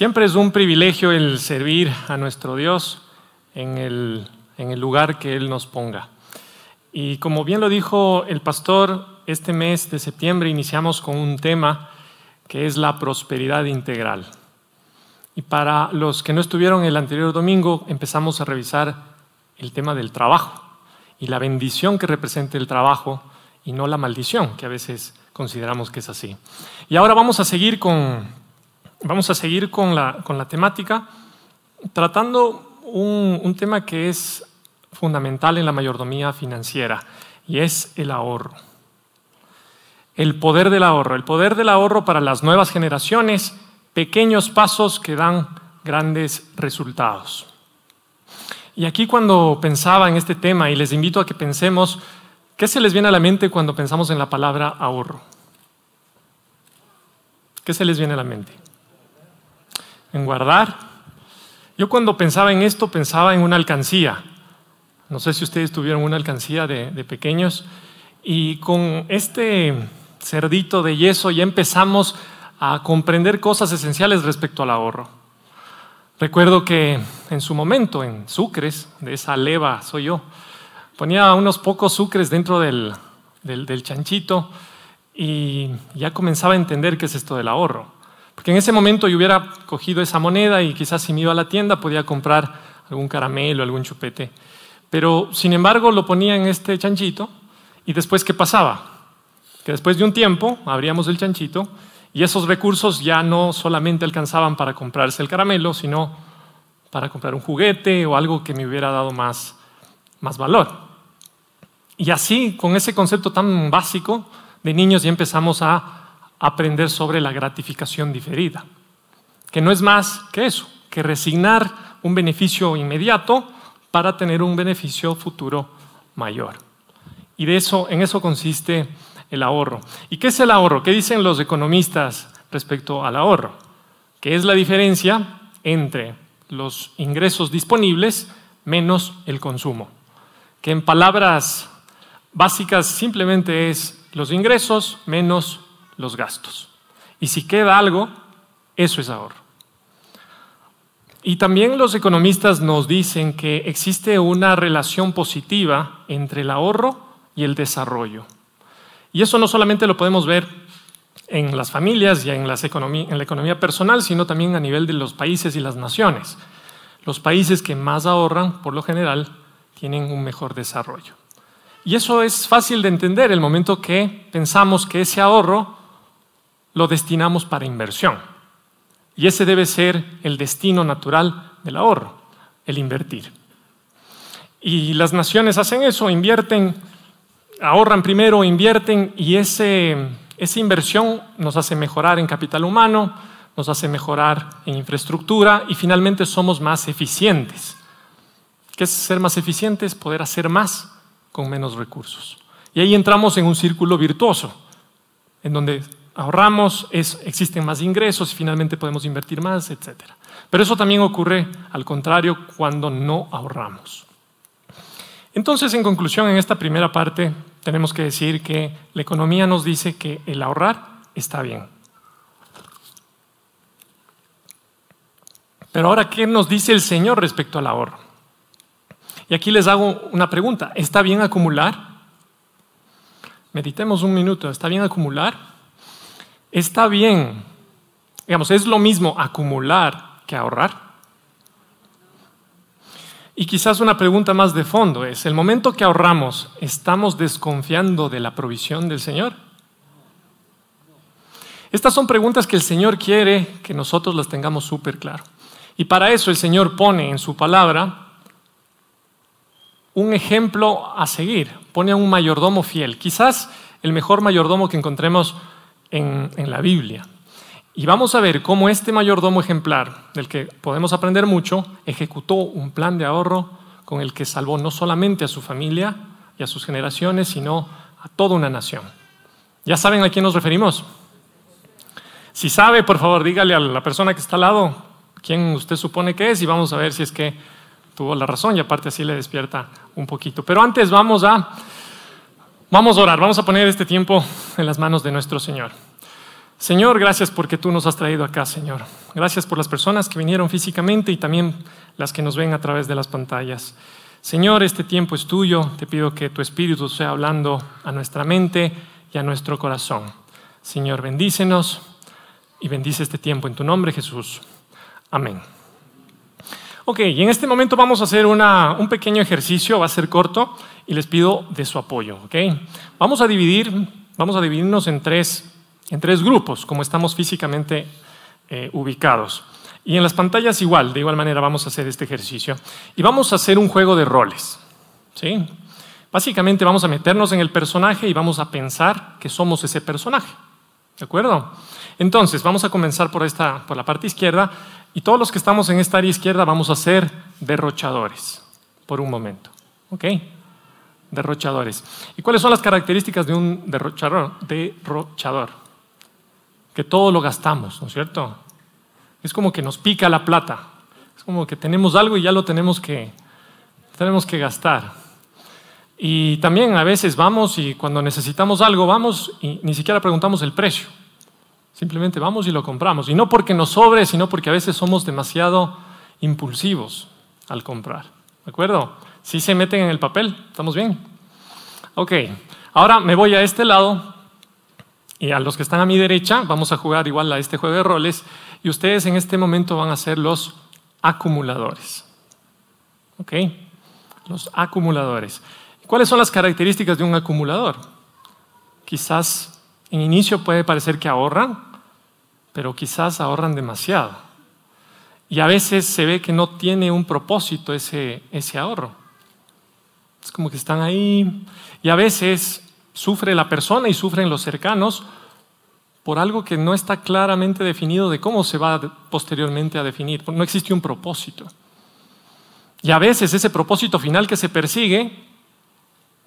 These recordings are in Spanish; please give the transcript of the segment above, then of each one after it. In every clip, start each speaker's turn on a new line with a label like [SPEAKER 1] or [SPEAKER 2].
[SPEAKER 1] Siempre es un privilegio el servir a nuestro Dios en el, en el lugar que Él nos ponga. Y como bien lo dijo el pastor, este mes de septiembre iniciamos con un tema que es la prosperidad integral. Y para los que no estuvieron el anterior domingo, empezamos a revisar el tema del trabajo y la bendición que representa el trabajo y no la maldición, que a veces consideramos que es así. Y ahora vamos a seguir con, vamos a seguir con, la, con la temática, tratando un, un tema que es fundamental en la mayordomía financiera, y es el ahorro. El poder del ahorro, el poder del ahorro para las nuevas generaciones, pequeños pasos que dan grandes resultados. Y aquí cuando pensaba en este tema, y les invito a que pensemos, ¿qué se les viene a la mente cuando pensamos en la palabra ahorro? ¿Qué se les viene a la mente? En guardar. Yo cuando pensaba en esto pensaba en una alcancía. No sé si ustedes tuvieron una alcancía de, de pequeños. Y con este cerdito de yeso ya empezamos a comprender cosas esenciales respecto al ahorro. Recuerdo que en su momento, en sucres, de esa leva soy yo, ponía unos pocos sucres dentro del, del, chanchito y ya comenzaba a entender qué es esto del ahorro. Porque en ese momento yo hubiera cogido esa moneda y quizás si me iba a la tienda podía comprar algún caramelo, algún chupete. Pero sin embargo lo ponía en este chanchito y después ¿qué pasaba? Que después de un tiempo abríamos el chanchito y esos recursos ya no solamente alcanzaban para comprarse el caramelo, sino para comprar un juguete o algo que me hubiera dado más, más valor. Y así, con ese concepto tan básico de niños, ya empezamos a aprender sobre la gratificación diferida, que no es más que eso, que resignar un beneficio inmediato para tener un beneficio futuro mayor. Y de eso, en eso consiste el ahorro. ¿Y qué es el ahorro? ¿Qué dicen los economistas respecto al ahorro? ¿Qué es la diferencia entre los ingresos disponibles menos el consumo? Que en palabras básicas simplemente es los ingresos menos los gastos. Y si queda algo, eso es ahorro. Y también los economistas nos dicen que existe una relación positiva entre el ahorro y el desarrollo. Y eso no solamente lo podemos ver en las familias y en, la economía personal, sino también a nivel de los países y las naciones. Los países que más ahorran, por lo general, tienen un mejor desarrollo. Y eso es fácil de entender el momento que pensamos que ese ahorro lo destinamos para inversión. Y ese debe ser el destino natural del ahorro, el invertir. Y las naciones hacen eso, invierten ahorran primero, invierten y ese, esa inversión nos hace mejorar en capital humano, nos hace mejorar en infraestructura y finalmente somos más eficientes. ¿Qué es ser más eficientes? Poder hacer más con menos recursos. Y ahí entramos en un círculo virtuoso, en donde ahorramos, es, existen más ingresos y finalmente podemos invertir más, etc. Pero eso también ocurre al contrario cuando no ahorramos. Entonces, en conclusión, en esta primera parte tenemos que decir que la economía nos dice que el ahorrar está bien. Pero ahora, ¿qué nos dice el Señor respecto al ahorro? Y aquí les hago una pregunta. ¿Está bien acumular? Meditemos un minuto. ¿Está bien acumular? Está bien. Digamos, es lo mismo acumular que ahorrar. Y quizás una pregunta más de fondo es, ¿el momento que ahorramos, estamos desconfiando de la provisión del Señor? Estas son preguntas que el Señor quiere que nosotros las tengamos súper claro. Y para eso el Señor pone en su palabra un ejemplo a seguir, pone a un mayordomo fiel, quizás el mejor mayordomo que encontremos en, la Biblia. Y vamos a ver cómo este mayordomo ejemplar, del que podemos aprender mucho, ejecutó un plan de ahorro con el que salvó no solamente a su familia y a sus generaciones, sino a toda una nación. ¿Ya saben a quién nos referimos? Si sabe, por favor, dígale a la persona que está al lado quién usted supone que es y vamos a ver si es que tuvo la razón y aparte así le despierta un poquito. Pero antes vamos a, vamos a orar, vamos a poner este tiempo en las manos de nuestro Señor. Señor, gracias porque tú nos has traído acá, Señor. Gracias por las personas que vinieron físicamente y también las que nos ven a través de las pantallas. Señor, este tiempo es tuyo. Te pido que tu Espíritu sea hablando a nuestra mente y a nuestro corazón. Señor, bendícenos y bendice este tiempo en tu nombre, Jesús. Amén. Ok, y en este momento vamos a hacer un pequeño ejercicio, va a ser corto, y les pido de su apoyo. ¿ok? Vamos a dividir, vamos a dividirnos en tres, en tres grupos, como estamos físicamente eh, ubicados. Y en las pantallas igual, de igual manera vamos a hacer este ejercicio. Y vamos a hacer un juego de roles. ¿sí? Básicamente vamos a meternos en el personaje y vamos a pensar que somos ese personaje. ¿De acuerdo? Entonces, vamos a comenzar por, esta, por la parte izquierda y todos los que estamos en esta área izquierda vamos a ser derrochadores por un momento. ¿Ok? Derrochadores. ¿Y cuáles son las características de un derrochador? Derrochador. Que todo lo gastamos, ¿no es cierto? Es como que nos pica la plata. Es como que tenemos algo y ya lo tenemos que, tenemos que gastar. Y también a veces vamos y cuando necesitamos algo vamos y ni siquiera preguntamos el precio. Simplemente vamos y lo compramos. Y no porque nos sobre, sino porque a veces somos demasiado impulsivos al comprar. ¿De acuerdo? Si se meten en el papel, ¿estamos bien? Ok, ahora me voy a este lado y a los que están a mi derecha vamos a jugar igual a este juego de roles y ustedes en este momento van a ser los acumuladores. ¿Ok? Los acumuladores. ¿Cuáles son las características de un acumulador? Quizás en inicio puede parecer que ahorran, pero quizás ahorran demasiado. Y a veces se ve que no tiene un propósito ese, ese ahorro. Es como que están ahí. Y a veces sufre la persona y sufren los cercanos por algo que no está claramente definido de cómo se va posteriormente a definir. No existe un propósito. Y a veces ese propósito final que se persigue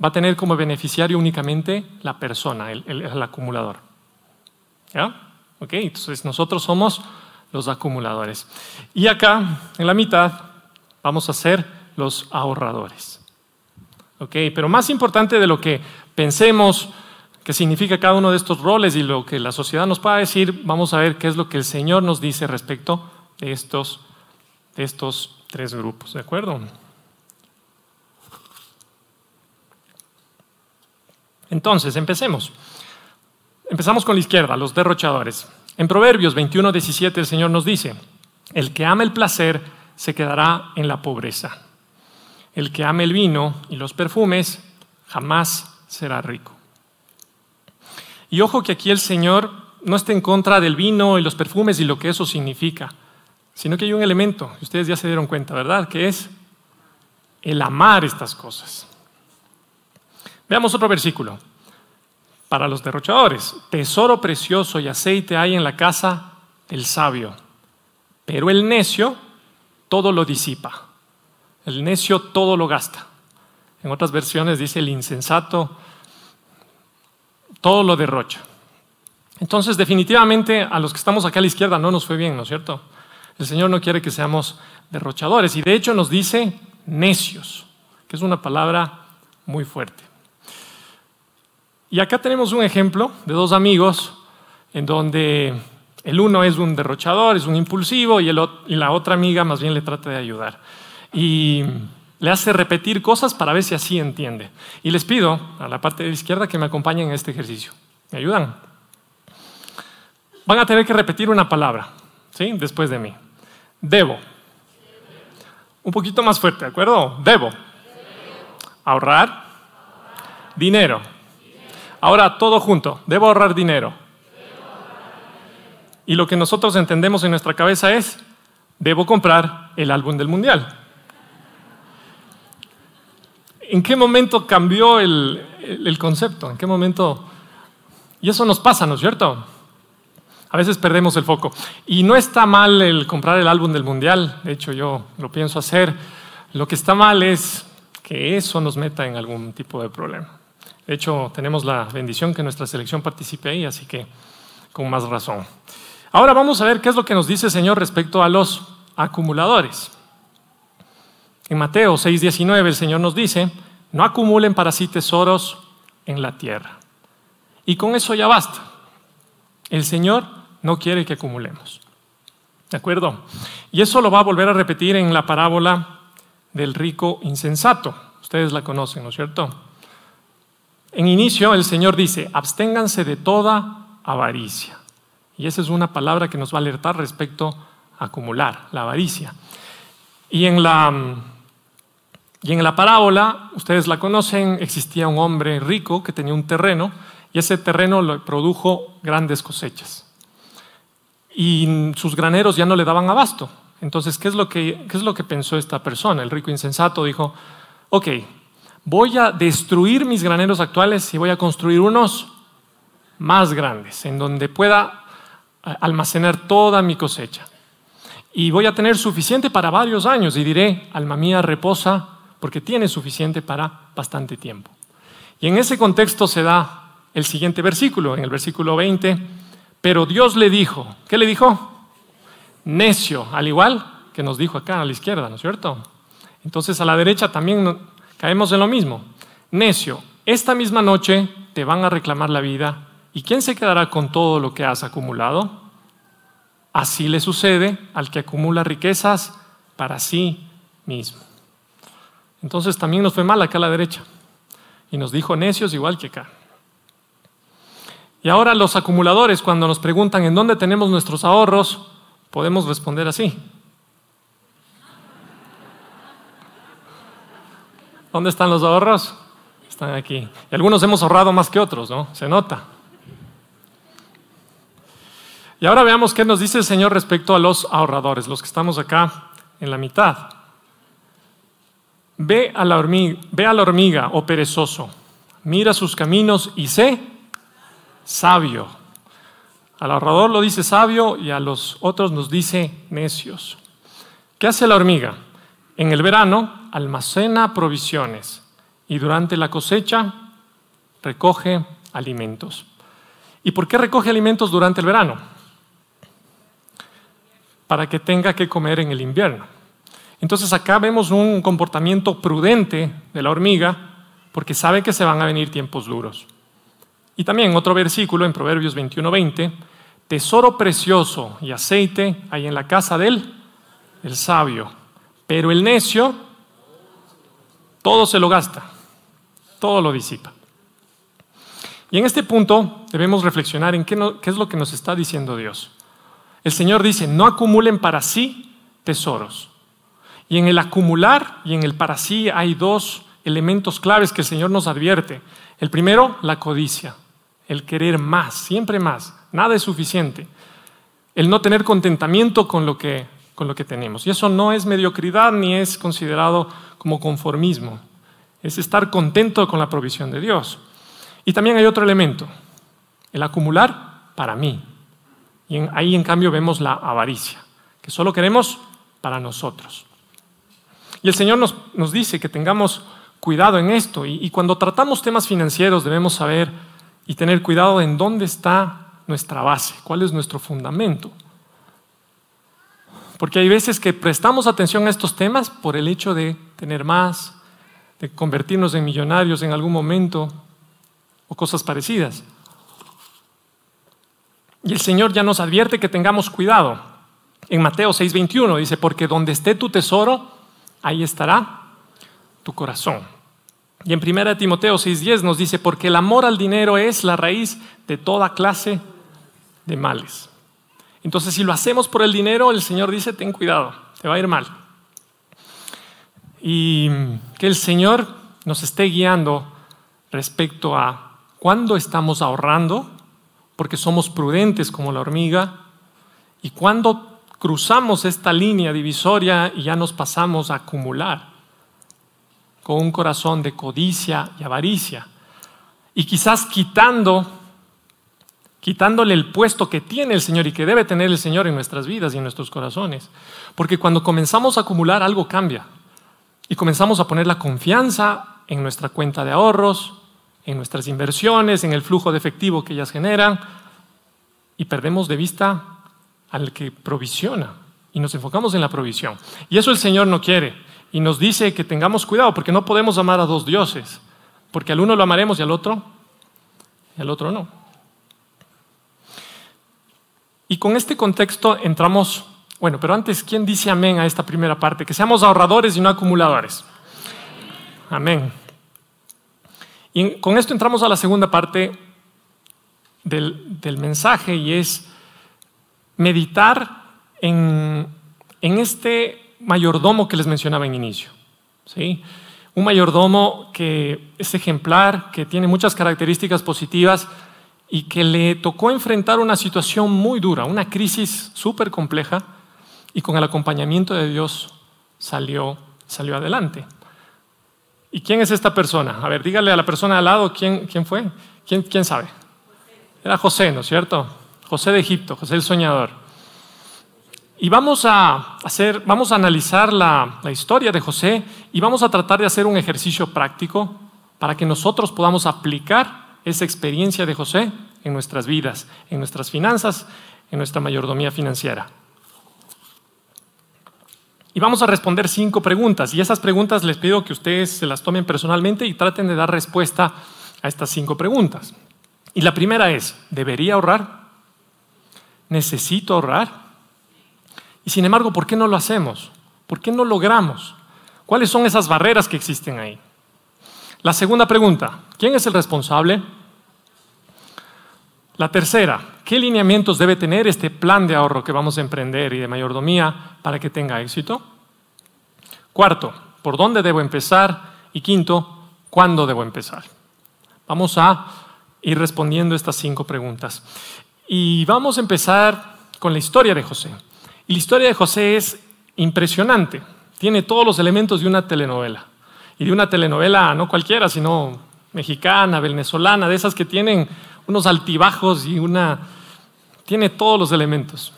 [SPEAKER 1] va a tener como beneficiario únicamente la persona, el, el acumulador. ¿Ya? Entonces nosotros somos los acumuladores. Y acá, en la mitad, vamos a ser los ahorradores. Pero más importante de lo que pensemos que significa cada uno de estos roles y lo que la sociedad nos pueda decir, vamos a ver qué es lo que el Señor nos dice respecto de estos, de estos tres grupos. ¿De acuerdo? Entonces, empecemos. Empezamos con la izquierda, los derrochadores. En Proverbios 21, 17 el Señor nos dice, el que ama el placer se quedará en la pobreza. El que ama el vino y los perfumes jamás será rico. Y ojo que aquí el Señor no está en contra del vino y los perfumes y lo que eso significa, sino que hay un elemento, ustedes ya se dieron cuenta, ¿verdad? Que es el amar estas cosas. Veamos otro versículo para los derrochadores. Tesoro precioso y aceite hay en la casa del sabio, pero el necio todo lo disipa. El necio todo lo gasta. En otras versiones dice el insensato todo lo derrocha. Entonces, definitivamente a los que estamos acá a la izquierda no nos fue bien, ¿no es cierto? El Señor no quiere que seamos derrochadores y de hecho nos dice necios, que es una palabra muy fuerte. Y acá tenemos un ejemplo de dos amigos en donde el uno es un derrochador, es un impulsivo y, la otra amiga más bien le trata de ayudar. Y le hace repetir cosas para ver si así entiende. Y les pido a la parte de izquierda que me acompañen en este ejercicio. ¿Me ayudan? Van a tener que repetir una palabra, ¿sí? Después de mí. Debo. Un poquito más fuerte, ¿de acuerdo? Debo. Ahorrar. Dinero. Ahora, todo junto, debo ahorrar dinero. Y lo que nosotros entendemos en nuestra cabeza es, debo comprar el álbum del mundial. ¿En qué momento cambió el, concepto? ¿En qué momento? Y eso nos pasa, ¿no es cierto? A veces perdemos el foco. Y no está mal el comprar el álbum del mundial, de hecho yo lo pienso hacer. Lo que está mal es que eso nos meta en algún tipo de problema. De hecho, tenemos la bendición que nuestra selección participe ahí, así que con más razón. Ahora vamos a ver qué es lo que nos dice el Señor respecto a los acumuladores. En Mateo 6:19 el Señor nos dice, no acumulen para sí tesoros en la tierra. Y con eso ya basta. El Señor no quiere que acumulemos. ¿De acuerdo? Y eso lo va a volver a repetir en la parábola del rico insensato. Ustedes la conocen, ¿no es cierto? En inicio el Señor dice, absténganse de toda avaricia. Y esa es una palabra que nos va a alertar respecto a acumular, la avaricia. Y en la, y en la parábola, ustedes la conocen, existía un hombre rico que tenía un terreno y ese terreno le produjo grandes cosechas. Y sus graneros ya no le daban abasto. Entonces, ¿qué es lo que, qué es lo que pensó esta persona? El rico insensato dijo, ok, voy a destruir mis graneros actuales y voy a construir unos más grandes, en donde pueda eh, almacenar toda mi cosecha. Y voy a tener suficiente para varios años y diré, alma mía, reposa, porque tiene suficiente para bastante tiempo. Y en ese contexto se da el siguiente versículo, en el versículo 20, pero Dios le dijo, ¿qué le dijo? Necio, al igual que nos dijo acá a la izquierda, ¿no es cierto? Entonces a la derecha también caemos en lo mismo. Necio, esta misma noche te van a reclamar la vida ¿y quién se quedará con todo lo que has acumulado? Así le sucede al que acumula riquezas para sí mismo. Entonces también nos fue mal acá a la derecha y nos dijo necios igual que acá. Y ahora los acumuladores, cuando nos preguntan en dónde tenemos nuestros ahorros, podemos responder así. ¿Dónde están los ahorros? Están aquí. Y algunos hemos ahorrado más que otros, ¿no? Se nota. Y ahora veamos qué nos dice el Señor respecto a los ahorradores, los que estamos acá en la mitad. Ve a la hormiga, ve a la hormiga oh perezoso, mira sus caminos y sé sabio. Al ahorrador lo dice sabio y a los otros nos dice necios. ¿Qué hace la hormiga? En el verano almacena provisiones y durante la cosecha recoge alimentos. ¿Y por qué recoge alimentos durante el verano? Para que tenga que comer en el invierno. Entonces acá vemos un comportamiento prudente de la hormiga porque sabe que se van a venir tiempos duros. Y también otro versículo en Proverbios 21:20, tesoro precioso y aceite hay en la casa del el sabio, pero el necio todo se lo gasta, todo lo disipa. Y en este punto debemos reflexionar en qué, es lo que nos está diciendo Dios. El Señor dice, no acumulen para sí tesoros. Y en el acumular y en el para sí hay dos elementos claves que el Señor nos advierte. El primero, la codicia el querer más, siempre más, nada es suficiente. El no tener contentamiento con lo que, con lo que tenemos. Y eso no es mediocridad ni es considerado como conformismo. Es estar contento con la provisión de Dios. Y también hay otro elemento, el acumular para mí. Y ahí en cambio vemos la avaricia, que solo queremos para nosotros. Y el Señor nos, nos dice que tengamos cuidado en esto. y cuando tratamos temas financieros debemos saber y tener cuidado en dónde está nuestra base, cuál es nuestro fundamento. Porque hay veces que prestamos atención a estos temas por el hecho de tener más, de convertirnos en millonarios en algún momento o cosas parecidas. Y el Señor ya nos advierte que tengamos cuidado. En Mateo 6:21 dice, porque donde esté tu tesoro, ahí estará tu corazón. Y en 1 Timoteo 6:10 nos dice, porque el amor al dinero es la raíz de toda clase de males. Entonces, si lo hacemos por el dinero, el Señor dice, ten cuidado, te va a ir mal. Y que el Señor nos esté guiando respecto a cuándo estamos ahorrando, porque somos prudentes como la hormiga, y cuándo cruzamos esta línea divisoria y ya nos pasamos a acumular con un corazón de codicia y avaricia. Y quizás quitando, quitándole el puesto que tiene el Señor y que debe tener el Señor en nuestras vidas y en nuestros corazones. Porque cuando comenzamos a acumular algo cambia. Y comenzamos a poner la confianza en nuestra cuenta de ahorros, en nuestras inversiones, en el flujo de efectivo que ellas generan. Y perdemos de vista al que provisiona. Y nos enfocamos en la provisión. Y eso el Señor no quiere y nos dice que tengamos cuidado porque no podemos amar a dos dioses, porque al uno lo amaremos y al otro, y al otro no. Y con este contexto entramos, bueno, pero antes, ¿quién dice amén a esta primera parte? Que seamos ahorradores y no acumuladores. Amén. Y con esto entramos a la segunda parte del, mensaje y es meditar en, en, este mayordomo que les mencionaba en inicio. ¿sí? Un mayordomo que es ejemplar, que tiene muchas características positivas y que le tocó enfrentar una situación muy dura, una crisis súper compleja y con el acompañamiento de Dios salió, salió adelante. ¿Y quién es esta persona? A ver, dígale a la persona al lado quién, quién fue. ¿Quién, ¿Quién sabe? Era José, ¿no es cierto? José de Egipto, José el soñador. Y vamos a, hacer, vamos a analizar la, la historia de José y vamos a tratar de hacer un ejercicio práctico para que nosotros podamos aplicar esa experiencia de José en nuestras vidas, en nuestras finanzas, en nuestra mayordomía financiera. Y vamos a responder cinco preguntas. Y esas preguntas les pido que ustedes se las tomen personalmente y traten de dar respuesta a estas cinco preguntas. Y la primera es, ¿debería ahorrar? ¿Necesito ahorrar? Y sin embargo, ¿por qué no lo hacemos? ¿Por qué no logramos? ¿Cuáles son esas barreras que existen ahí? La segunda pregunta, ¿quién es el responsable? La tercera, ¿qué lineamientos debe tener este plan de ahorro que vamos a emprender y de mayordomía para que tenga éxito? Cuarto, ¿por dónde debo empezar? Y quinto, ¿cuándo debo empezar? Vamos a ir respondiendo estas cinco preguntas. Y vamos a empezar con la historia de José. Y la historia de José es impresionante. Tiene todos los elementos de una telenovela y de una telenovela no cualquiera, sino mexicana, venezolana, de esas que tienen unos altibajos y una... tiene todos los elementos.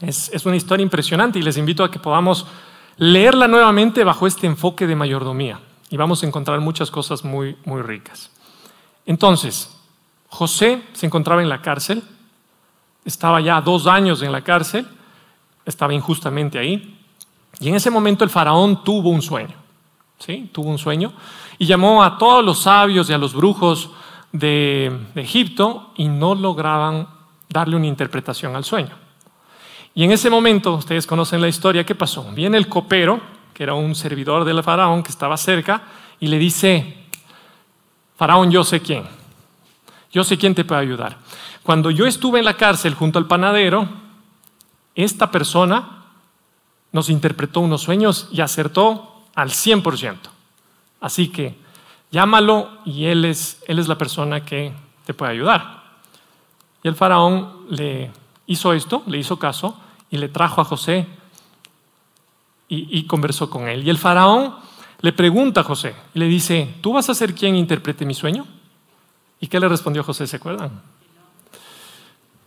[SPEAKER 1] Es, es una historia impresionante y les invito a que podamos leerla nuevamente bajo este enfoque de mayordomía y vamos a encontrar muchas cosas muy, muy ricas. Entonces, José se encontraba en la cárcel, estaba ya dos años en la cárcel, estaba injustamente ahí, y en ese momento el faraón tuvo un sueño. ¿Sí? tuvo un sueño, y llamó a todos los sabios y a los brujos de, Egipto y no lograban darle una interpretación al sueño. Y en ese momento, ustedes conocen la historia, ¿qué pasó? Viene el copero, que era un servidor del faraón que estaba cerca, y le dice, faraón, yo sé quién, yo sé quién te puede ayudar. Cuando yo estuve en la cárcel junto al panadero, esta persona nos interpretó unos sueños y acertó al 100%. Así que llámalo y él es, él es la persona que te puede ayudar. Y el faraón le hizo esto, le hizo caso y le trajo a José y, y conversó con él. Y el faraón le pregunta a José y le dice, ¿tú vas a ser quien interprete mi sueño? ¿Y qué le respondió José? ¿Se acuerdan?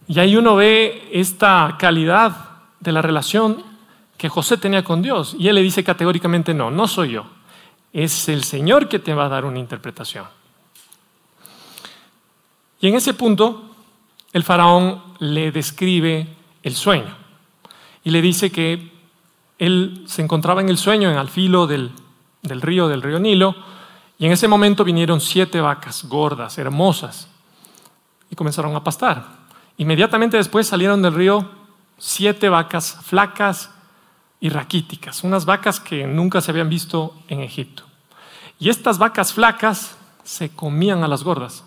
[SPEAKER 1] Y ahí uno ve esta calidad de la relación que José tenía con Dios. Y él le dice categóricamente, no, no soy yo. Es el Señor que te va a dar una interpretación. Y en ese punto, el faraón le describe el sueño. Y le dice que él se encontraba en el sueño, en al filo del, del río, del río Nilo, y en ese momento vinieron siete vacas gordas, hermosas, y comenzaron a pastar. Inmediatamente después salieron del río siete vacas flacas y raquíticas, unas vacas que nunca se habían visto en Egipto. Y estas vacas flacas se comían a las gordas.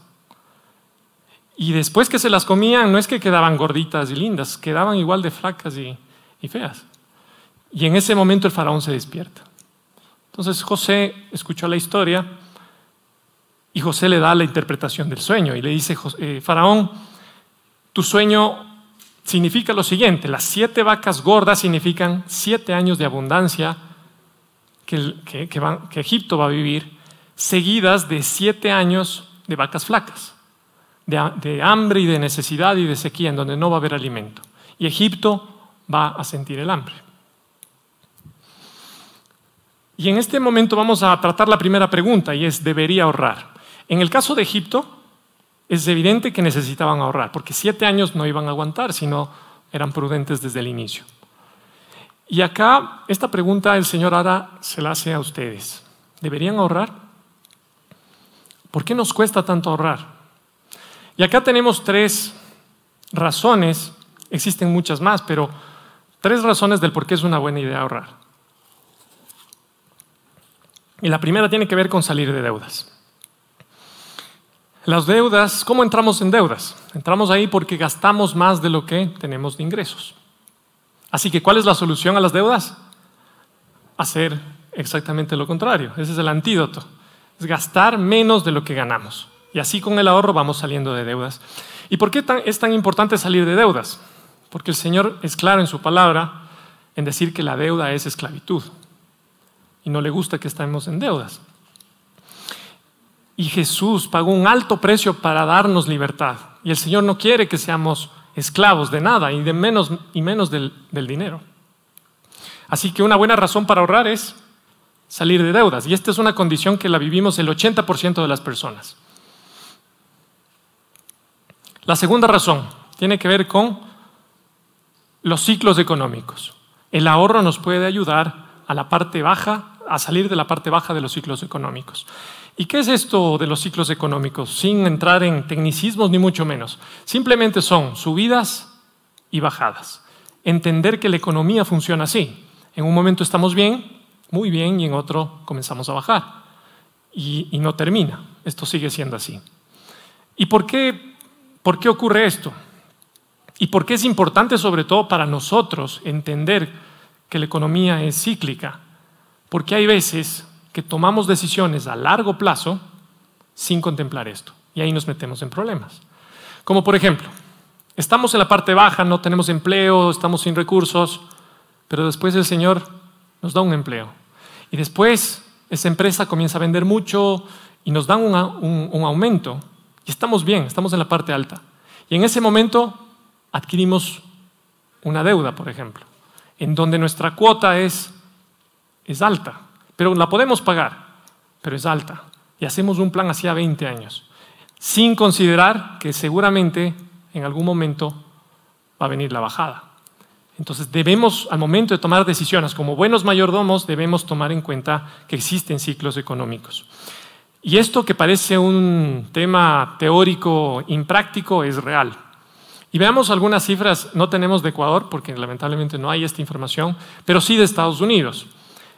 [SPEAKER 1] Y después que se las comían, no es que quedaban gorditas y lindas, quedaban igual de flacas y, feas. Y en ese momento el faraón se despierta. Entonces José escuchó la historia y José le da la interpretación del sueño y le dice, eh, faraón, tu sueño significa lo siguiente, las siete vacas gordas significan siete años de abundancia que, Egipto va a vivir, seguidas de siete años de vacas flacas, de, de hambre y de necesidad y de sequía, en donde no va a haber alimento. Y Egipto va a sentir el hambre. Y en este momento vamos a tratar la primera pregunta y es, ¿debería ahorrar? En el caso de Egipto, es evidente que necesitaban ahorrar, porque siete años no iban a aguantar si no eran prudentes desde el inicio. Y acá esta pregunta el Señor Ara se la hace a ustedes. ¿Deberían ahorrar? ¿Por qué nos cuesta tanto ahorrar? Y acá tenemos tres razones existen muchas más, pero tres razones del por qué es una buena idea ahorrar. Y la primera tiene que ver con salir de deudas. Las deudas, ¿cómo entramos en deudas? Entramos ahí porque gastamos más de lo que tenemos de ingresos. Así que, ¿cuál es la solución a las deudas? Hacer exactamente lo contrario. Ese es el antídoto. Es gastar menos de lo que ganamos. Y así con el ahorro vamos saliendo de deudas. ¿Y por qué es tan importante salir de deudas? Porque el Señor es claro en su palabra en decir que la deuda es esclavitud. Y no le gusta que estemos en deudas. Y Jesús pagó un alto precio para darnos libertad. Y el Señor no quiere que seamos esclavos de nada y de menos y menos del, dinero. Así que una buena razón para ahorrar es salir de deudas. Y esta es una condición que la vivimos el 80% de las personas. La segunda razón tiene que ver con los ciclos económicos. El ahorro nos puede ayudar a la parte baja, a salir de la parte baja de los ciclos económicos. ¿Y qué es esto de los ciclos económicos? Sin entrar en tecnicismos ni mucho menos. Simplemente son subidas y bajadas. Entender que la economía funciona así. En un momento estamos bien, muy bien, y en otro comenzamos a bajar. Y, no termina. Esto sigue siendo así. ¿Y por qué, por qué ocurre esto? ¿Y por qué es importante sobre todo para nosotros entender que la economía es cíclica? Porque hay veces que tomamos decisiones a largo plazo sin contemplar esto. Y ahí nos metemos en problemas. Como por ejemplo, estamos en la parte baja, no tenemos empleo, estamos sin recursos, pero después el Señor nos da un empleo. Y después esa empresa comienza a vender mucho y nos dan un, un aumento. Y estamos bien, estamos en la parte alta. Y en ese momento adquirimos una deuda, por ejemplo, en donde nuestra cuota es, es alta pero la podemos pagar, pero es alta. Y hacemos un plan hacia 20 años, sin considerar que seguramente en algún momento va a venir la bajada. Entonces debemos, al momento de tomar decisiones como buenos mayordomos, debemos tomar en cuenta que existen ciclos económicos. Y esto que parece un tema teórico impráctico es real. Y veamos algunas cifras, no tenemos de Ecuador porque lamentablemente no hay esta información, pero sí de Estados Unidos.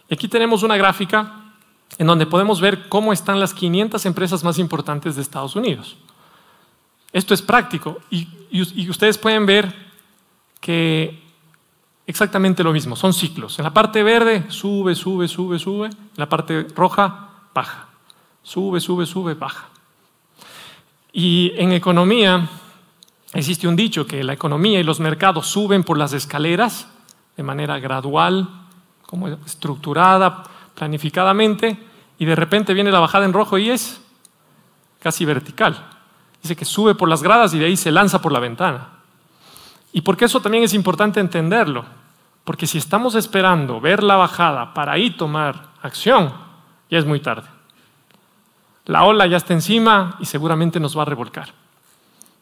[SPEAKER 1] Y aquí tenemos una gráfica en donde podemos ver cómo están las 500 empresas más importantes de Estados Unidos. Esto es práctico y, ustedes pueden ver que exactamente lo mismo, son ciclos. En la parte verde sube, sube, sube, sube, en la parte roja baja, sube, sube, sube, baja. Y en economía existe un dicho que la economía y los mercados suben por las escaleras de manera gradual, como estructurada, planificadamente, y de repente viene la bajada en rojo y es casi vertical. Dice que sube por las gradas y de ahí se lanza por la ventana. Y porque eso también es importante entenderlo, porque si estamos esperando ver la bajada para ahí tomar acción, ya es muy tarde. La ola ya está encima y seguramente nos va a revolcar.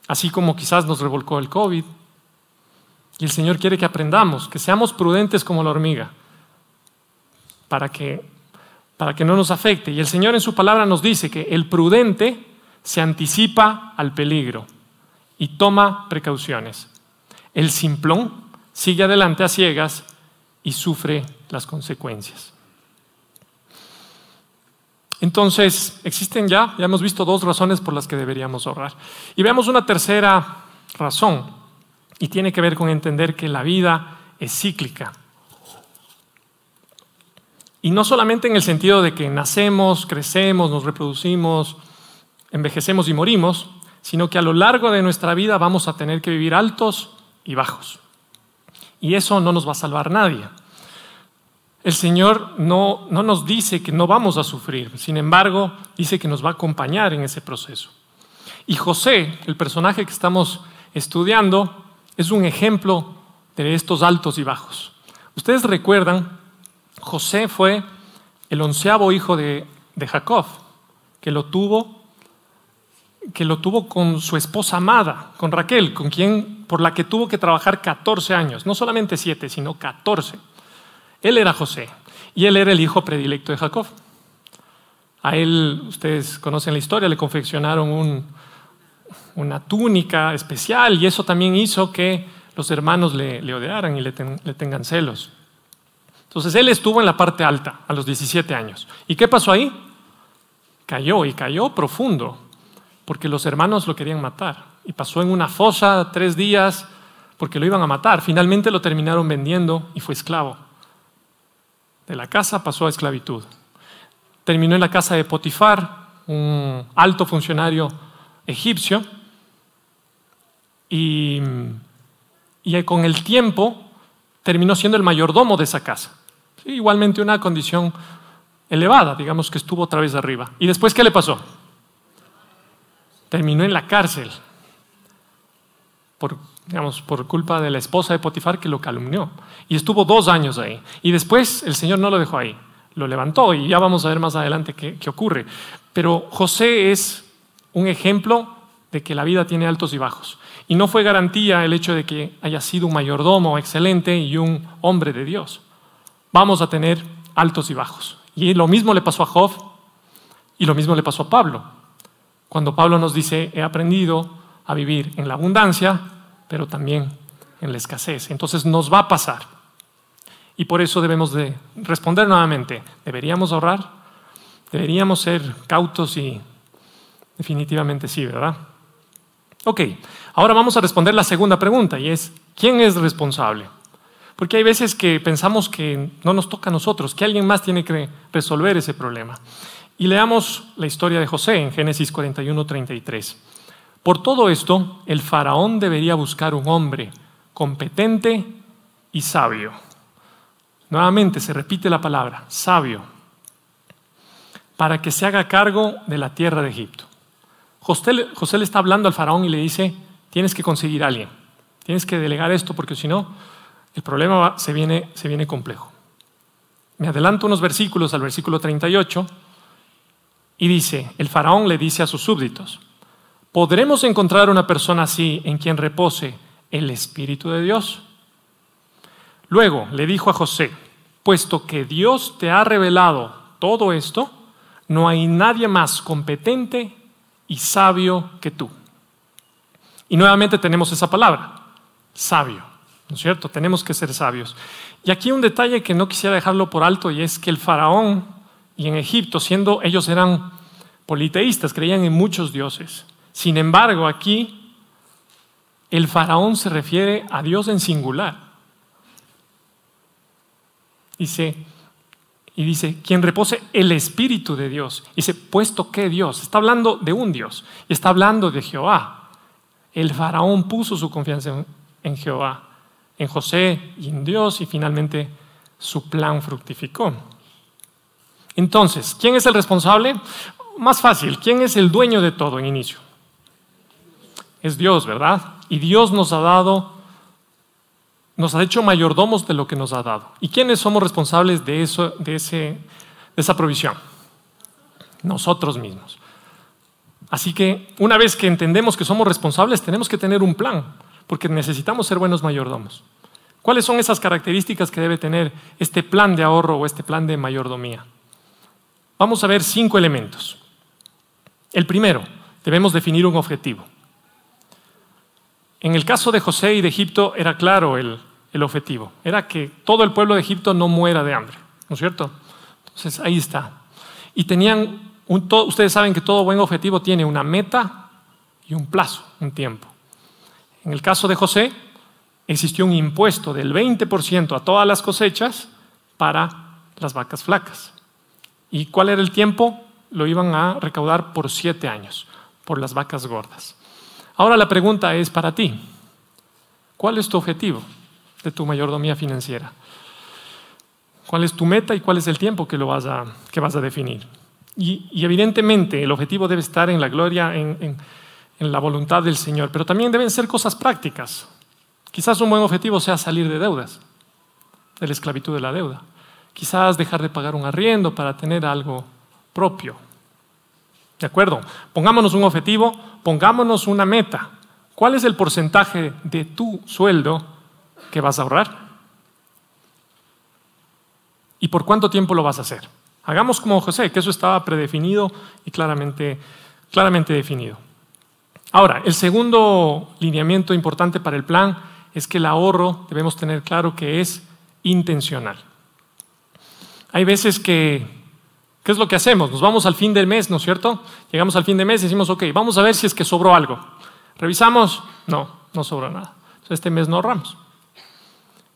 [SPEAKER 1] Así como quizás nos revolcó el COVID. Y el Señor quiere que aprendamos, que seamos prudentes como la hormiga para que, para que no nos afecte. Y el Señor en su palabra nos dice que el prudente se anticipa al peligro y toma precauciones. El simplón sigue adelante a ciegas y sufre las consecuencias. Entonces, existen ya, ya hemos visto dos razones por las que deberíamos ahorrar. Y veamos una tercera razón, y tiene que ver con entender que la vida es cíclica. Y no solamente en el sentido de que nacemos, crecemos, nos reproducimos, envejecemos y morimos, sino que a lo largo de nuestra vida vamos a tener que vivir altos y bajos. Y eso no nos va a salvar nadie. El Señor no, no nos dice que no vamos a sufrir, sin embargo, dice que nos va a acompañar en ese proceso. Y José, el personaje que estamos estudiando, es un ejemplo de estos altos y bajos. Ustedes recuerdan José fue el onceavo hijo de, Jacob, que lo tuvo que lo tuvo con su esposa amada, con Raquel, con quien, por la que tuvo que trabajar 14 años, no solamente 7, sino 14. Él era José y él era el hijo predilecto de Jacob. A él, ustedes conocen la historia, le confeccionaron una túnica especial y eso también hizo que los hermanos le, odiaran y le tengan celos. Entonces él estuvo en la parte alta a los 17 años. ¿Y qué pasó ahí? Cayó y cayó profundo, porque los hermanos lo querían matar. Y pasó en una fosa tres días porque lo iban a matar. Finalmente lo terminaron vendiendo y fue esclavo. De la casa pasó a esclavitud. Terminó en la casa de Potifar, un alto funcionario egipcio, y, y con el tiempo terminó siendo el mayordomo de esa casa igualmente una condición elevada, digamos que estuvo otra vez arriba. ¿Y después qué le pasó? Terminó en la cárcel por, digamos, por culpa de la esposa de Potifar que lo calumnió. Y estuvo dos años ahí. Y después el Señor no lo dejó ahí, lo levantó y ya vamos a ver más adelante qué, qué ocurre. Pero José es un ejemplo de que la vida tiene altos y bajos. Y no fue garantía el hecho de que haya sido un mayordomo excelente y un hombre de Dios vamos a tener altos y bajos. Y lo mismo le pasó a Job y lo mismo le pasó a Pablo. Cuando Pablo nos dice, he aprendido a vivir en la abundancia, pero también en la escasez. Entonces nos va a pasar. Y por eso debemos de responder nuevamente, ¿deberíamos ahorrar? ¿Deberíamos ser cautos? Y definitivamente sí, ¿verdad? Ok, ahora vamos a responder la segunda pregunta y es, ¿quién es responsable? Porque hay veces que pensamos que no nos toca a nosotros, que alguien más tiene que resolver ese problema. Y leamos la historia de José en Génesis 41, 33. Por todo esto, el faraón debería buscar un hombre competente y sabio. Nuevamente se repite la palabra, sabio, para que se haga cargo de la tierra de Egipto. José, le está hablando al faraón y le dice, tienes que conseguir a alguien, tienes que delegar esto porque si no, el problema se, viene, se viene complejo. Me adelanto unos versículos al versículo 38 y dice, el faraón le dice a sus súbditos, ¿podremos encontrar una persona así en quien repose el Espíritu de Dios? Luego le dijo a José, puesto que Dios te ha revelado todo esto, no hay nadie más competente y sabio que tú. Y nuevamente tenemos esa palabra, sabio. ¿No es cierto? Tenemos que ser sabios. Y aquí un detalle que no quisiera dejarlo por alto y es que el faraón y en Egipto, siendo ellos eran politeístas, creían en muchos dioses. Sin embargo, aquí el faraón se refiere a Dios en singular. Dice, y dice, quien repose el Espíritu de Dios. Dice, puesto que Dios. Está hablando de un Dios. Está hablando de Jehová. El faraón puso su confianza en Jehová en José y en Dios y finalmente su plan fructificó. Entonces, ¿quién es el responsable? Más fácil, ¿quién es el dueño de todo en inicio? Es Dios, ¿verdad? Y Dios nos ha dado, nos ha hecho mayordomos de lo que nos ha dado. ¿Y quiénes somos responsables de, eso, de, ese, de esa provisión? Nosotros mismos. Así que una vez que entendemos que somos responsables, tenemos que tener un plan porque necesitamos ser buenos mayordomos. ¿Cuáles son esas características que debe tener este plan de ahorro o este plan de mayordomía? Vamos a ver cinco elementos. El primero, debemos definir un objetivo. En el caso de José y de Egipto era claro el, objetivo, era que todo el pueblo de Egipto no muera de hambre, ¿no es cierto? Entonces ahí está. Y tenían, ustedes saben que todo buen objetivo tiene una meta y un plazo, un tiempo. En el caso de José, existió un impuesto del 20% a todas las cosechas para las vacas flacas. ¿Y cuál era el tiempo? Lo iban a recaudar por siete años, por las vacas gordas. Ahora la pregunta es para ti. ¿Cuál es tu objetivo de tu mayordomía financiera? ¿Cuál es tu meta y cuál es el tiempo que, lo vas, a, que vas a definir? Y, evidentemente el objetivo debe estar en la gloria, en en la voluntad del Señor, pero también deben ser cosas prácticas. Quizás un buen objetivo sea salir de deudas, de la esclavitud de la deuda. Quizás dejar de pagar un arriendo para tener algo propio. ¿De acuerdo? Pongámonos un objetivo, pongámonos una meta. ¿Cuál es el porcentaje de tu sueldo que vas a ahorrar? ¿Y por cuánto tiempo lo vas a hacer? Hagamos como José, que eso estaba predefinido y claramente, claramente definido. Ahora, el segundo lineamiento importante para el plan es que el ahorro debemos tener claro que es intencional. Hay veces que, ¿qué es lo que hacemos? Nos vamos al fin del mes, ¿no es cierto? Llegamos al fin de mes y decimos, ok, vamos a ver si es que sobró algo. Revisamos, no, no sobró nada. Entonces este mes no ahorramos.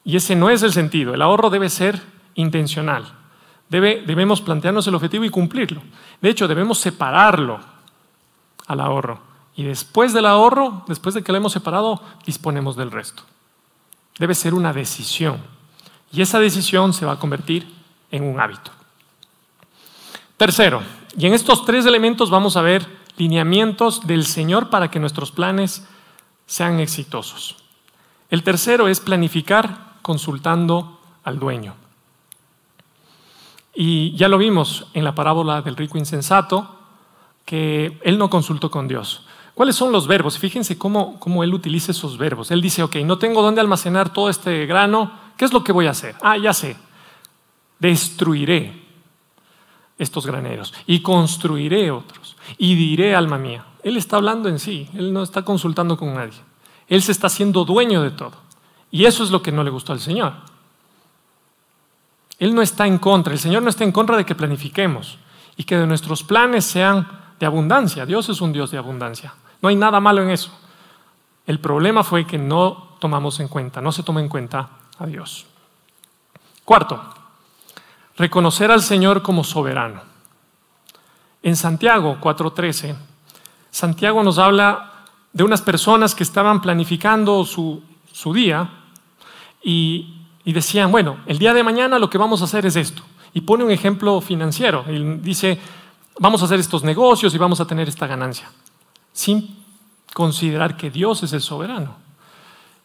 [SPEAKER 1] Y ese no es el sentido. El ahorro debe ser intencional. debemos plantearnos el objetivo y cumplirlo. De hecho, debemos separarlo al ahorro. Y después del ahorro, después de que lo hemos separado, disponemos del resto. Debe ser una decisión. Y esa decisión se va a convertir en un hábito. Tercero, y en estos tres elementos vamos a ver lineamientos del Señor para que nuestros planes sean exitosos. El tercero es planificar consultando al dueño. Y ya lo vimos en la parábola del rico insensato, que él no consultó con Dios. ¿Cuáles son los verbos? Fíjense cómo, cómo él utiliza esos verbos. Él dice, ok, no tengo dónde almacenar todo este grano, ¿qué es lo que voy a hacer? Ah, ya sé, destruiré estos graneros y construiré otros y diré, alma mía. Él está hablando en sí, él no está consultando con nadie. Él se está haciendo dueño de todo. Y eso es lo que no le gustó al Señor. Él no está en contra, el Señor no está en contra de que planifiquemos y que de nuestros planes sean de abundancia. Dios es un Dios de abundancia. No hay nada malo en eso. El problema fue que no tomamos en cuenta, no se toma en cuenta a Dios. Cuarto, reconocer al Señor como soberano. En Santiago 4:13, Santiago nos habla de unas personas que estaban planificando su, su día y, y, decían, bueno, el día de mañana lo que vamos a hacer es esto. Y pone un ejemplo financiero. Y dice, vamos a hacer estos negocios y vamos a tener esta ganancia, sin considerar que Dios es el soberano.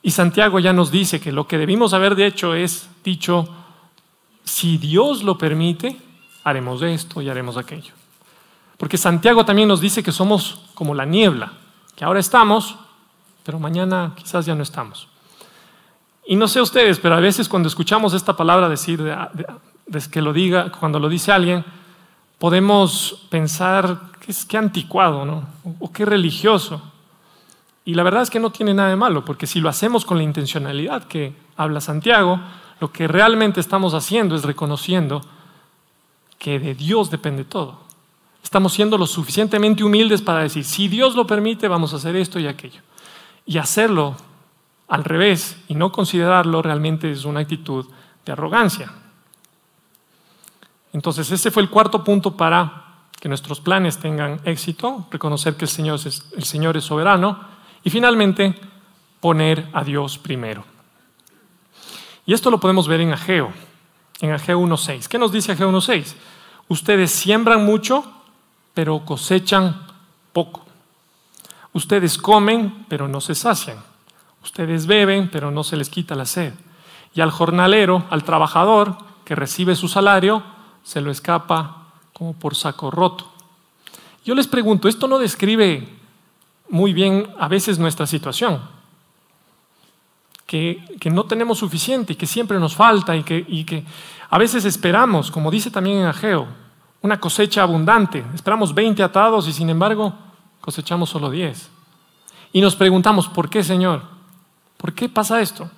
[SPEAKER 1] Y Santiago ya nos dice que lo que debimos haber hecho es dicho, si Dios lo permite, haremos esto y haremos aquello. Porque Santiago también nos dice que somos como la niebla, que ahora estamos, pero mañana quizás ya no estamos. Y no sé ustedes, pero a veces cuando escuchamos esta palabra decir, que lo diga, cuando lo dice alguien, podemos pensar que es que anticuado, ¿no? O qué religioso. Y la verdad es que no tiene nada de malo, porque si lo hacemos con la intencionalidad que habla Santiago, lo que realmente estamos haciendo es reconociendo que de Dios depende todo. Estamos siendo lo suficientemente humildes para decir, si Dios lo permite, vamos a hacer esto y aquello. Y hacerlo al revés y no considerarlo realmente es una actitud de arrogancia. Entonces, ese fue el cuarto punto para que nuestros planes tengan éxito, reconocer que el Señor es, soberano y finalmente poner a Dios primero. Y esto lo podemos ver en Ageo, en Ageo 1.6. ¿Qué nos dice Ageo 1.6? Ustedes siembran mucho, pero cosechan poco. Ustedes comen, pero no se sacian. Ustedes beben, pero no se les quita la sed. Y al jornalero, al trabajador que recibe su salario, se lo escapa como por saco roto. Yo les pregunto, ¿esto no describe muy bien a veces nuestra situación? Que, no tenemos suficiente y que siempre nos falta y que, a veces esperamos, como dice también en Ageo, una cosecha abundante. Esperamos 20 atados y sin embargo cosechamos solo 10. Y nos preguntamos, ¿por qué, Señor? ¿Por qué pasa esto?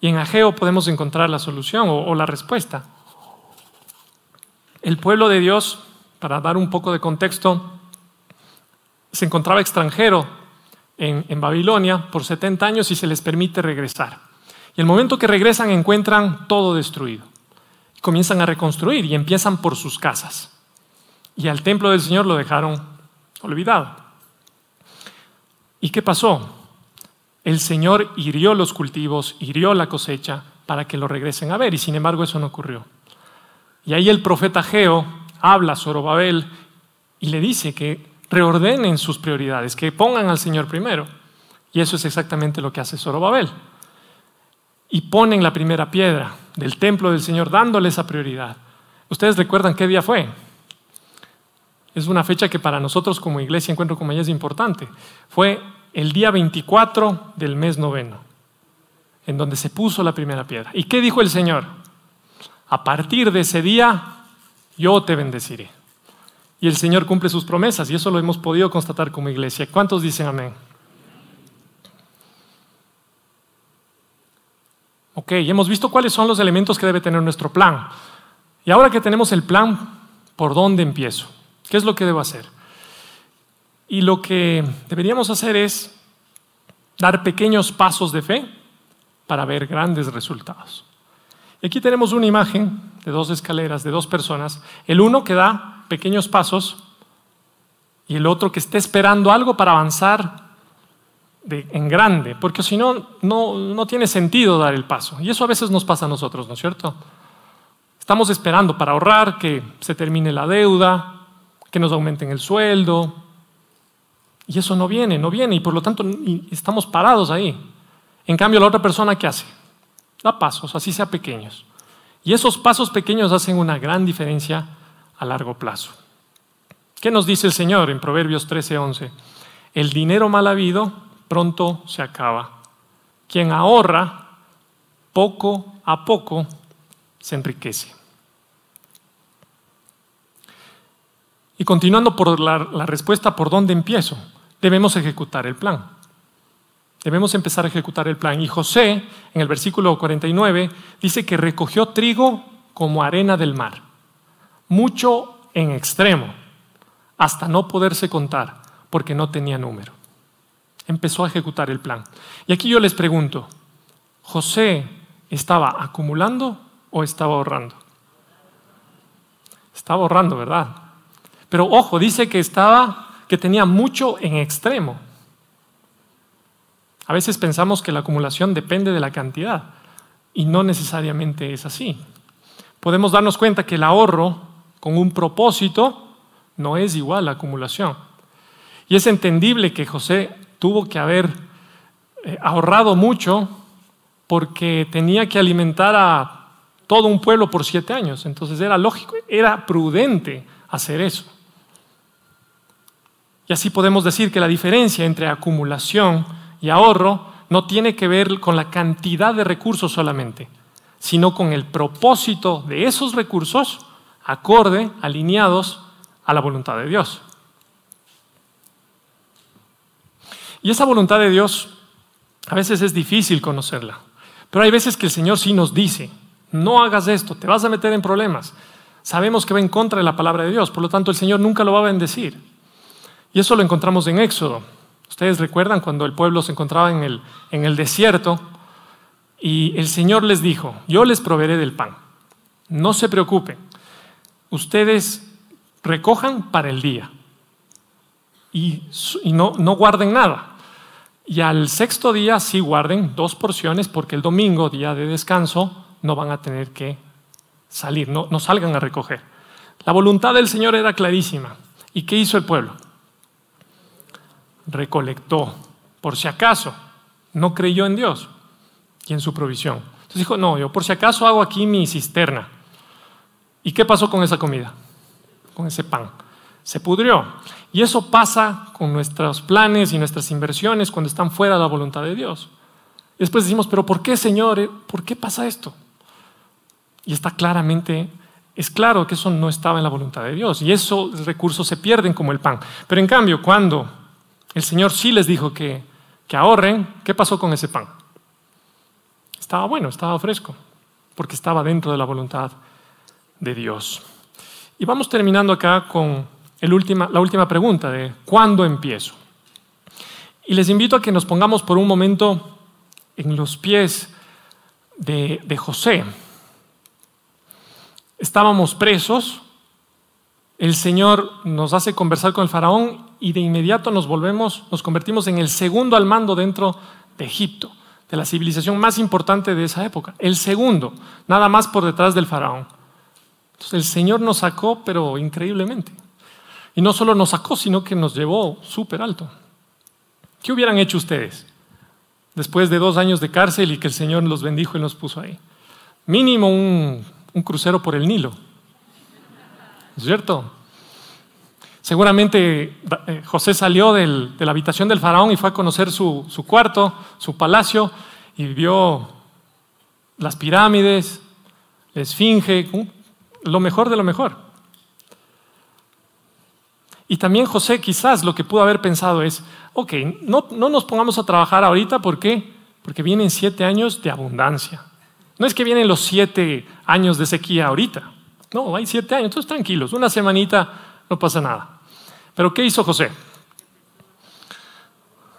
[SPEAKER 1] Y en Ageo podemos encontrar la solución o la respuesta. El pueblo de Dios, para dar un poco de contexto, se encontraba extranjero en, Babilonia por 70 años y se les permite regresar. Y el momento que regresan encuentran todo destruido. Comienzan a reconstruir y empiezan por sus casas. Y al templo del Señor lo dejaron olvidado. ¿Y qué pasó? El Señor hirió los cultivos, hirió la cosecha para que lo regresen a ver y sin embargo eso no ocurrió. Y ahí el profeta Geo habla a Zorobabel y le dice que reordenen sus prioridades, que pongan al Señor primero. Y eso es exactamente lo que hace Zorobabel. Y ponen la primera piedra del templo del Señor dándole esa prioridad. ¿Ustedes recuerdan qué día fue? Es una fecha que para nosotros como iglesia encuentro como ella es importante. Fue el día 24 del mes noveno, en donde se puso la primera piedra. ¿Y qué dijo el Señor? a partir de ese día yo te bendeciré. Y el Señor cumple sus promesas y eso lo hemos podido constatar como iglesia. ¿Cuántos dicen amén? Ok, hemos visto cuáles son los elementos que debe tener nuestro plan. Y ahora que tenemos el plan, ¿por dónde empiezo? ¿Qué es lo que debo hacer? Y lo que deberíamos hacer es dar pequeños pasos de fe para ver grandes resultados. Y aquí tenemos una imagen de dos escaleras, de dos personas. El uno que da pequeños pasos y el otro que está esperando algo para avanzar en grande, porque si no, no tiene sentido dar el paso. Y eso a veces nos pasa a nosotros, ¿no es cierto? Estamos esperando para ahorrar que se termine la deuda, que nos aumenten el sueldo. Y eso no viene, no viene, y por lo tanto estamos parados ahí. En cambio, la otra persona, ¿qué hace? Da pasos, así sea pequeños. Y esos pasos pequeños hacen una gran diferencia a largo plazo. ¿Qué nos dice el Señor en Proverbios 13:11? El dinero mal habido pronto se acaba. Quien ahorra poco a poco se enriquece. Y continuando por la, la, respuesta, ¿por dónde empiezo? Debemos ejecutar el plan. Debemos empezar a ejecutar el plan. Y José, en el versículo 49, dice que recogió trigo como arena del mar, mucho en extremo, hasta no poderse contar, porque no tenía número empezó a ejecutar el plan. Y aquí yo les pregunto, ¿José estaba acumulando o estaba ahorrando? Estaba ahorrando, ¿verdad? Pero ojo, dice que estaba que tenía mucho en extremo. A veces pensamos que la acumulación depende de la cantidad y no necesariamente es así. Podemos darnos cuenta que el ahorro con un propósito no es igual a acumulación. Y es entendible que José tuvo que haber eh, ahorrado mucho porque tenía que alimentar a todo un pueblo por siete años. Entonces era lógico, era prudente hacer eso. Y así podemos decir que la diferencia entre acumulación y ahorro no tiene que ver con la cantidad de recursos solamente, sino con el propósito de esos recursos acorde, alineados a la voluntad de Dios. Y esa voluntad de Dios a veces es difícil conocerla, pero hay veces que el Señor sí nos dice, no hagas esto, te vas a meter en problemas. Sabemos que va en contra de la palabra de Dios, por lo tanto el Señor nunca lo va a bendecir. Y eso lo encontramos en Éxodo. Ustedes recuerdan cuando el pueblo se encontraba en el, en el desierto y el Señor les dijo, yo les proveeré del pan, no se preocupen, ustedes recojan para el día y, no, guarden nada. Y al sexto día sí guarden dos porciones porque el domingo, día de descanso, no van a tener que salir, no, no salgan a recoger. La voluntad del Señor era clarísima. ¿Y qué hizo el pueblo? Recolectó, por si acaso, no creyó en Dios y en su provisión. Entonces dijo, no, yo por si acaso hago aquí mi cisterna. ¿Y qué pasó con esa comida? Con ese pan se pudrió. Y eso pasa con nuestros planes y nuestras inversiones cuando están fuera de la voluntad de Dios. Y después decimos, pero ¿por qué, Señor? ¿Por qué pasa esto? Y está claramente, es claro que eso no estaba en la voluntad de Dios. Y esos recursos se pierden como el pan. Pero en cambio, cuando el Señor sí les dijo que, que ahorren, ¿qué pasó con ese pan? Estaba bueno, estaba fresco, porque estaba dentro de la voluntad de Dios. Y vamos terminando acá con la última pregunta de ¿cuándo empiezo? Y les invito a que nos pongamos por un momento en los pies de, de José. Estábamos presos, el Señor nos hace conversar con el faraón y de inmediato nos volvemos, nos convertimos en el segundo al mando dentro de Egipto, de la civilización más importante de esa época. El segundo, nada más por detrás del faraón. Entonces el Señor nos sacó, pero increíblemente. Y no solo nos sacó, sino que nos llevó súper alto. ¿Qué hubieran hecho ustedes después de dos años de cárcel y que el Señor los bendijo y nos puso ahí? Mínimo un, crucero por el Nilo. ¿Es cierto? Seguramente eh, José salió de la habitación del faraón y fue a conocer su, su cuarto, su palacio, y vio las pirámides, la esfinge, lo mejor de lo mejor. Y también José quizás lo que pudo haber pensado es, ok, no, no nos pongamos a trabajar ahorita, ¿por qué? Porque vienen siete años de abundancia. No es que vienen los siete años de sequía ahorita. No, hay siete años, entonces tranquilos, una semanita no pasa nada. Pero ¿qué hizo José?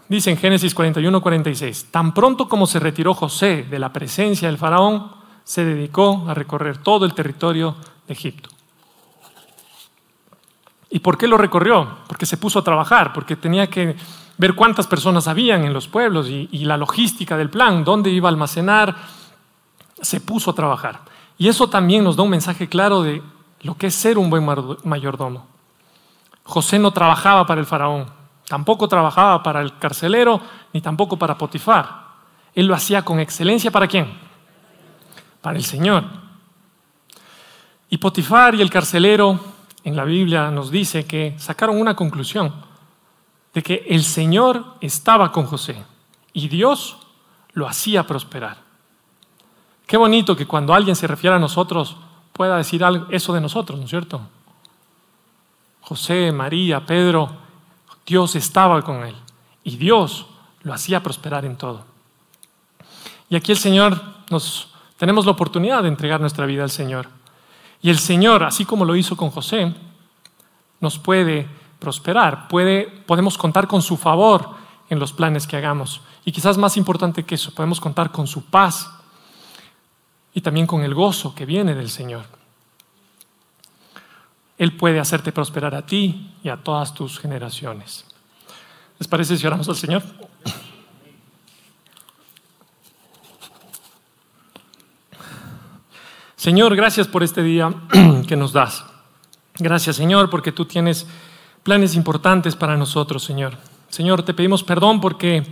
[SPEAKER 1] Dice en Génesis 41, 46, tan pronto como se retiró José de la presencia del faraón, se dedicó a recorrer todo el territorio de Egipto. ¿Y por qué lo recorrió? Porque se puso a trabajar, porque tenía que ver cuántas personas habían en los pueblos y, la logística del plan, dónde iba a almacenar, se puso a trabajar. Y eso también nos da un mensaje claro de lo que es ser un buen mayordomo. José no trabajaba para el faraón, tampoco trabajaba para el carcelero, ni tampoco para Potifar. Él lo hacía con excelencia para quién? Para el Señor. Y Potifar y el carcelero en la Biblia nos dice que sacaron una conclusión de que el Señor estaba con José y Dios lo hacía prosperar. Qué bonito que cuando alguien se refiere a nosotros pueda decir algo, eso de nosotros, ¿no es cierto? José, María, Pedro, Dios estaba con él y Dios lo hacía prosperar en todo. Y aquí el Señor nos tenemos la oportunidad de entregar nuestra vida al Señor. Y el Señor, así como lo hizo con José, nos puede prosperar, puede, podemos contar con su favor en los planes que hagamos. Y quizás más importante que eso, podemos contar con su paz y también con el gozo que viene del Señor. Él puede hacerte prosperar a ti y a todas tus generaciones. ¿Les parece si oramos al Señor? Señor, gracias por este día que nos das. Gracias, Señor, porque tú tienes planes importantes para nosotros, Señor. Señor, te pedimos perdón porque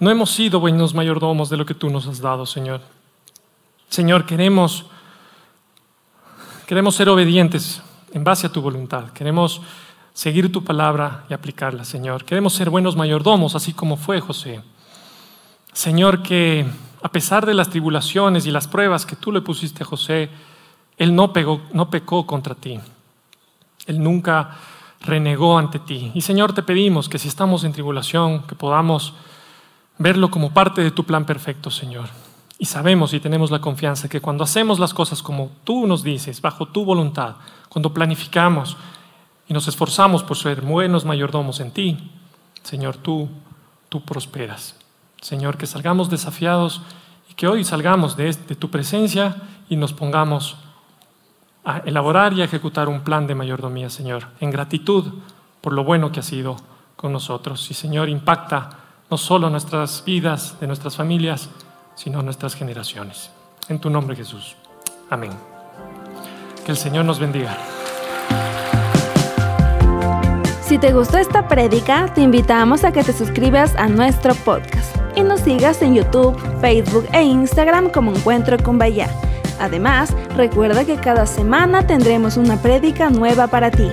[SPEAKER 1] no hemos sido buenos mayordomos de lo que tú nos has dado, Señor. Señor, queremos, queremos ser obedientes en base a tu voluntad. Queremos seguir tu palabra y aplicarla, Señor. Queremos ser buenos mayordomos, así como fue José. Señor, que a pesar de las tribulaciones y las pruebas que tú le pusiste a José, él no, no pecó contra ti. Él nunca renegó ante ti. Y Señor, te pedimos que si estamos en tribulación, que podamos verlo como parte de tu plan perfecto, Señor. Y sabemos y tenemos la confianza que cuando hacemos las cosas como tú nos dices, bajo tu voluntad, cuando planificamos y nos esforzamos por ser buenos mayordomos en ti, Señor, tú, tú prosperas. Señor, que salgamos desafiados y que hoy salgamos de, tu presencia y nos pongamos a elaborar y a ejecutar un plan de mayordomía, Señor, en gratitud por lo bueno que ha sido con nosotros. Y, Señor, impacta no solo nuestras vidas, de nuestras familias, sino nuestras generaciones. En tu nombre, Jesús. Amén. Que el Señor nos bendiga.
[SPEAKER 2] Si te gustó esta prédica, te invitamos a que te suscribas a nuestro podcast y nos sigas en YouTube, Facebook e Instagram como Encuentro con Bahía. Además, recuerda que cada semana tendremos una prédica nueva para ti.